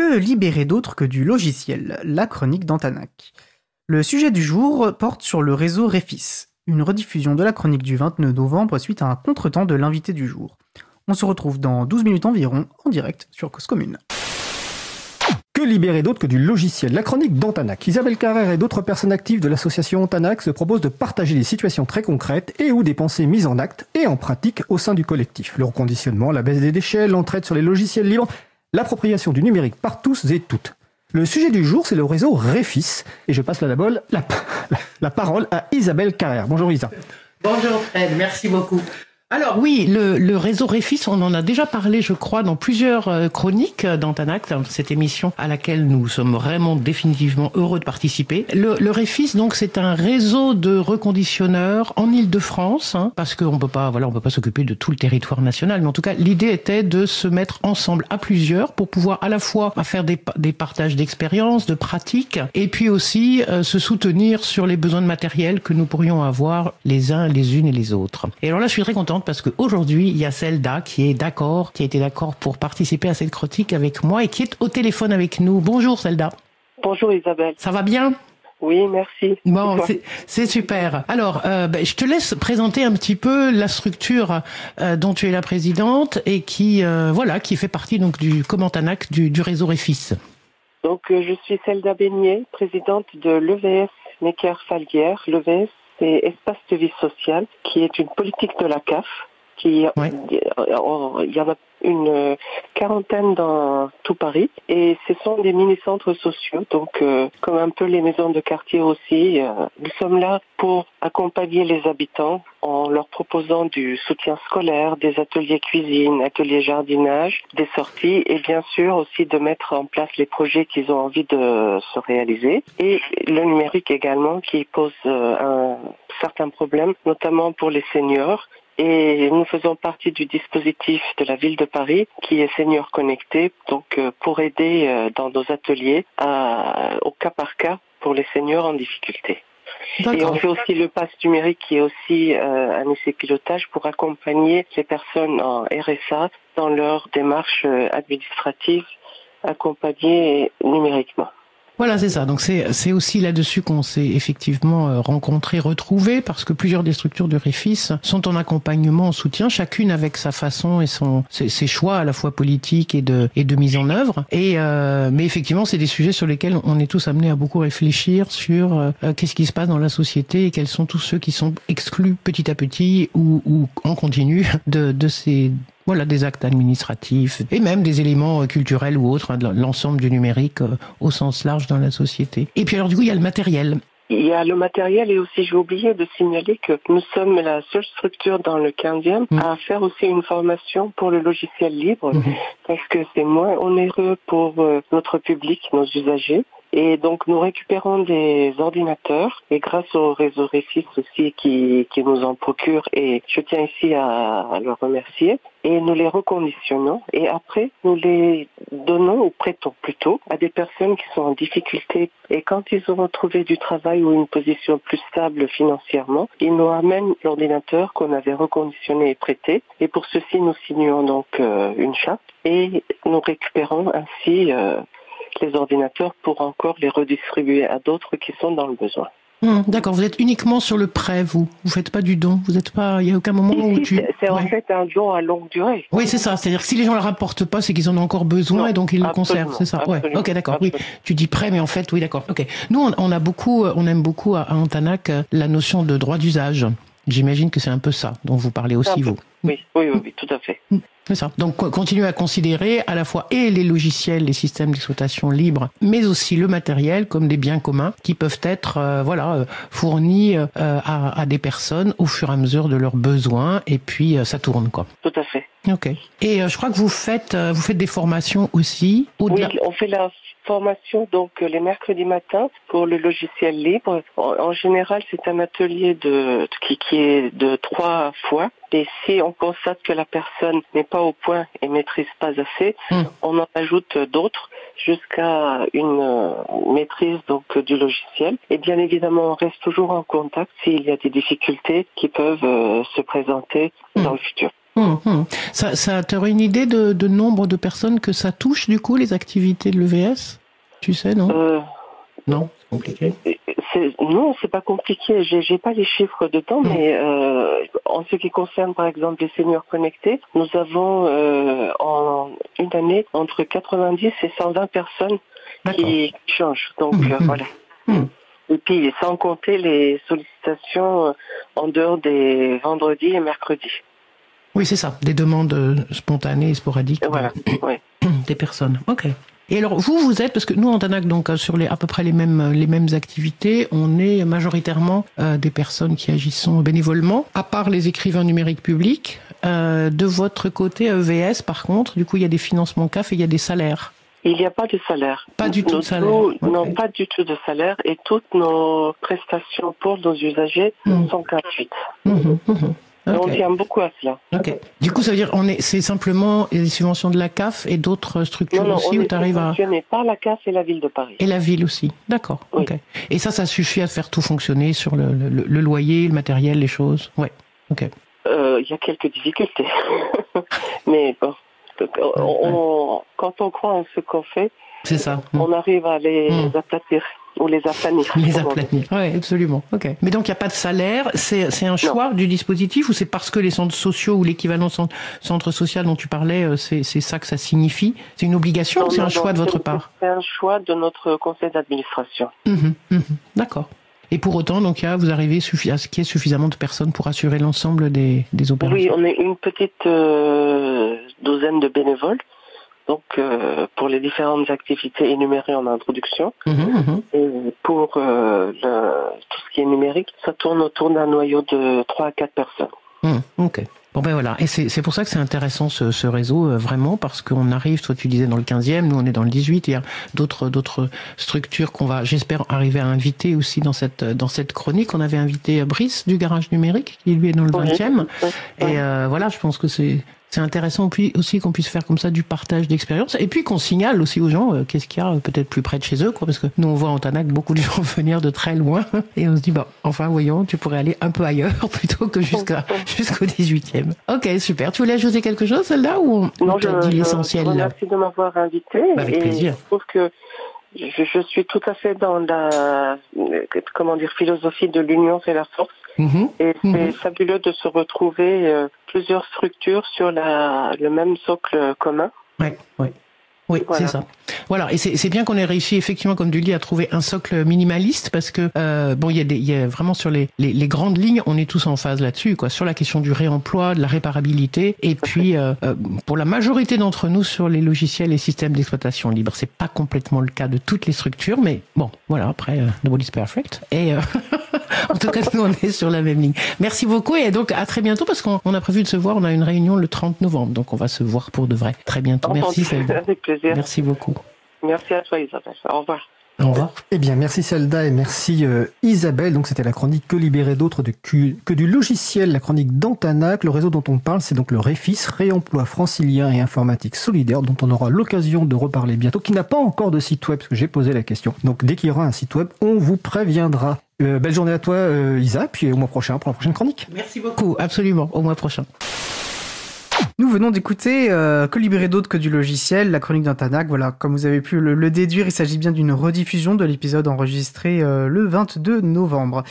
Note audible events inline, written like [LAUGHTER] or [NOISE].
Que libérer d'autre que du logiciel La chronique d'Antanac. Le sujet du jour porte sur le réseau Refis, une rediffusion de la chronique du 29 novembre suite à un contretemps de l'invité du jour. On se retrouve dans 12 minutes environ en direct sur Cause Commune. Que libérer d'autre que du logiciel? La chronique d'Antanac. Isabelle Carrère et d'autres personnes actives de l'association Antanac se proposent de partager des situations très concrètes et ou des pensées mises en acte et en pratique au sein du collectif. Le reconditionnement, la baisse des déchets, l'entraide sur les logiciels libres, l'appropriation du numérique par tous et toutes. Le sujet du jour, c'est le réseau Refis. Et je passe [LAUGHS] la parole à Isabelle Carrère. Bonjour Isa. Bonjour Fred, merci beaucoup. Alors oui, le, réseau Réfis, on en a déjà parlé, je crois, dans plusieurs euh, chroniques d'Antanac, cette émission à laquelle nous sommes vraiment définitivement heureux de participer. Le, le Réfis, donc, c'est un réseau de reconditionneurs en Île-de-France, hein, parce qu'on peut pas, voilà, on peut pas s'occuper de tout le territoire national, mais en tout cas, l'idée était de se mettre ensemble à plusieurs pour pouvoir à la fois faire des, des partages d'expériences, de pratiques, et puis aussi euh, se soutenir sur les besoins de matériel que nous pourrions avoir les uns, les unes et les autres. Et alors là, je suis très contente parce qu'aujourd'hui, il y a Zelda qui est d'accord, qui a été d'accord pour participer à cette critique avec moi et qui est au téléphone avec nous. Bonjour Zelda. Bonjour Isabelle. Ça va bien? Oui, merci. Bon, c'est super. Alors, euh, ben, je te laisse présenter un petit peu la structure euh, dont tu es la présidente et qui, euh, voilà, qui fait partie donc du Commentanac du, du réseau Réfis. Donc, je suis Zelda Beignet, présidente de l'EVS Necker Falguière. L'EVS, c'est Espace de vie sociale, qui est une politique de la CAF. Qui, euh, il y en a une quarantaine dans tout Paris et ce sont des mini-centres sociaux, donc euh, comme un peu les maisons de quartier aussi. Euh, nous sommes là pour accompagner les habitants en leur proposant du soutien scolaire, des ateliers cuisine, ateliers jardinage, des sorties et bien sûr aussi de mettre en place les projets qu'ils ont envie de se réaliser. Et le numérique également qui pose un certain problème, notamment pour les seniors et nous faisons partie du dispositif de la ville de Paris qui est Senior Connecté, donc euh, pour aider euh, dans nos ateliers au cas par cas pour les seniors en difficulté. Et on fait aussi le pass numérique qui est aussi euh, un essai pilotage pour accompagner les personnes en RSA dans leur démarche administrative accompagnée numériquement. Voilà, c'est ça. Donc c'est aussi là-dessus qu'on s'est effectivement euh, rencontrés, retrouvés, parce que plusieurs des structures du Réfis sont en accompagnement, en soutien, chacune avec sa façon et son ses, choix à la fois politiques et de et de mise en œuvre. Et euh, mais effectivement, c'est des sujets sur lesquels on est tous amenés à beaucoup réfléchir sur euh, qu'est-ce qui se passe dans la société et quels sont tous ceux qui sont exclus petit à petit ou, ou en continu de de ces voilà, des actes administratifs et même des éléments euh, culturels ou autres, hein, l'ensemble du numérique euh, au sens large dans la société. Et puis alors du coup, il y a le matériel. Il y a le matériel et aussi j'ai oublié de signaler que nous sommes la seule structure dans le 15e mm. à faire aussi une formation pour le logiciel libre mm-hmm. parce que c'est moins onéreux pour euh, notre public, nos usagers. Et donc nous récupérons des ordinateurs. Et grâce au réseau Réfis aussi qui, qui nous en procure et je tiens ici à, à le remercier. Et nous les reconditionnons. Et après nous les donnons ou prêtons plutôt à des personnes qui sont en difficulté. Et quand ils auront trouvé du travail ou une position plus stable financièrement, ils nous amènent l'ordinateur qu'on avait reconditionné et prêté. Et pour ceci nous signons donc euh, une charte. Et nous récupérons ainsi euh, les ordinateurs pour encore les redistribuer à d'autres qui sont dans le besoin. Hmm, d'accord, vous êtes uniquement sur le prêt, vous. Vous faites pas du don. Vous êtes pas. Il y a aucun moment où tu. C'est en fait un don à longue durée. Oui, c'est ça. C'est-à-dire que si les gens ne le rapportent pas, c'est qu'ils en ont encore besoin et donc ils le conservent. C'est ça. Ouais. Ok, d'accord. Oui. Tu dis prêt, mais en fait, oui, d'accord. Ok. Nous, on, a beaucoup, on aime beaucoup à Antanac euh, la notion de droit d'usage. J'imagine que c'est un peu ça dont vous parlez aussi, vous. Oui, oui, oui, tout à fait. C'est ça. Donc continuer à considérer à la fois et les logiciels, les systèmes d'exploitation libres, mais aussi le matériel comme des biens communs qui peuvent être euh, voilà euh, fournis euh, à, à, des personnes au fur et à mesure de leurs besoins et puis ça tourne quoi. Tout à fait. Ok. Et je crois que vous faites vous faites des formations aussi. Oui, on fait la formation donc les mercredis matins pour le logiciel libre. En, général, c'est un atelier de qui, qui est de trois fois et si on constate que la personne n'est pas au point et maîtrise pas assez, hmm. on en ajoute d'autres jusqu'à une euh, maîtrise donc du logiciel. Et bien évidemment, on reste toujours en contact s'il y a des difficultés qui peuvent euh, se présenter hmm. dans le futur. Hum. Ça, ça une idée de, de, nombre de personnes que ça touche, du coup, les activités de l'EVS Tu sais, non euh, Non, c'est compliqué. Non, c'est pas compliqué. J'ai pas les chiffres de temps, mais euh, en ce qui concerne, par exemple, les seniors connectés, nous avons euh, en une année entre 90 et 120 personnes qui changent. Donc hum, hum, voilà. Et puis, sans compter les sollicitations en dehors des vendredis et mercredis. Oui, c'est ça, des demandes spontanées et sporadiques voilà. [CLEARS THROAT] des personnes. Ok. Et alors vous, vous êtes parce que nous en Tanac, donc euh, sur les à peu près les mêmes les mêmes activités, on est majoritairement des personnes qui agissent bénévolement, à part les écrivains numériques publics. de votre côté EVS, par contre, du coup, il y a des financements CAF et il y a des salaires. Il n'y a pas de salaire. Pas du tout de salaire. Non, pas du tout de salaire et toutes nos prestations pour nos usagers hmm. sont gratuites. Mmh, On tient beaucoup à cela. Du coup, ça veut dire on est, c'est simplement les subventions de la CAF et d'autres structures non, aussi on où tu arrives à. par la CAF et la ville de Paris. Et la ville aussi. D'accord. Et ça, ça suffit à faire tout fonctionner sur le, le, loyer, le matériel, les choses? Ouais. Ok. Euh, il y a quelques difficultés, [LAUGHS] mais bon quand on croit en ce qu'on fait, c'est ça. On arrive à les hmm. aplatir ou les aplanir. Les aplanir. Oui, absolument. Ok. Mais donc il n'y a pas de salaire. C'est un choix du dispositif ou c'est parce que les centres sociaux ou l'équivalent centre, social dont tu parlais, euh, c'est ça que ça signifie? C'est une obligation ou c'est un choix de votre part? C'est un choix de notre conseil d'administration. Mmh, mmh. D'accord. Et pour autant, donc, vous arrivez à ce qu'il y ait suffisamment de personnes pour assurer l'ensemble des, des, opérations? Oui, on est une petite euh, douzaine de bénévoles. Donc, euh, pour les différentes activités énumérées en introduction. Mmh, mmh. Et pour euh, tout ce qui est numérique, ça tourne autour d'un noyau de 3 à 4 personnes. Mmh, ok. Bon ben voilà, et c'est pour ça que c'est intéressant ce, ce, réseau euh, vraiment parce qu'on arrive, toi tu disais dans le 15e, nous on est dans le 18, il y a d'autres structures qu'on va, j'espère, arriver à inviter aussi dans cette dans cette chronique. On avait invité Brice du garage numérique qui lui est dans le 20e, et euh, voilà, je pense que c'est c'est intéressant aussi qu'on puisse faire comme ça du partage d'expérience et puis qu'on signale aussi aux gens euh, qu'est-ce qu'il y a euh, peut-être plus près de chez eux quoi parce que nous on voit en Tanac beaucoup de [LAUGHS] gens venir de très loin et on se dit bah enfin voyons tu pourrais aller un peu ailleurs [LAUGHS] plutôt que jusqu'à jusqu'au 18e. OK, super. Tu voulais ajouter quelque chose celle-là ou non, je, dit l'essentiel Merci de m'avoir invité bah, avec plaisir. Je trouve que je, je, suis tout à fait dans la comment dire philosophie de l'union c'est la force Mhm. Et c'est mhm. fabuleux de se retrouver euh, plusieurs structures sur la, le même socle commun. Oui, oui. Oui, c'est ça. Voilà, et c'est bien qu'on ait réussi effectivement, comme tu dis, à trouver un socle minimaliste parce que euh, bon, il y, a des, y a vraiment sur les, les, les, grandes lignes, on est tous en phase là-dessus, quoi, sur la question du réemploi, de la réparabilité, et puis euh, euh, pour la majorité d'entre nous sur les logiciels et systèmes d'exploitation libre. C'est pas complètement le cas de toutes les structures, mais bon, voilà. Après, euh, nobody's perfect. Et euh, [LAUGHS] en tout cas, nous on est sur la même ligne. Merci beaucoup et donc à très bientôt parce qu'on a prévu de se voir. On a une réunion le 30 novembre, donc on va se voir pour de vrai très bientôt. Merci. Avec plaisir. Merci beaucoup. Merci à toi Isabelle. Au revoir. Au revoir. Eh bien, merci Selda et merci euh, Isabelle. Donc, c'était la chronique Que libérer d'autres que du logiciel, la chronique d'Antanac. Le réseau dont on parle, c'est donc le REFIS, Réemploi Francilien et Informatique Solidaire, dont on aura l'occasion de reparler bientôt, qui n'a pas encore de site web, parce que j'ai posé la question. Donc, dès qu'il y aura un site web, on vous préviendra. Euh, belle journée à toi, euh, Isa, puis au mois prochain pour la prochaine chronique. Merci beaucoup, absolument, au mois prochain. Nous venons d'écouter euh, Que libérer d'autres que du logiciel, la chronique d'Antanac. Voilà, comme vous avez pu le, déduire, il s'agit bien d'une rediffusion de l'épisode enregistré euh, le 22 novembre.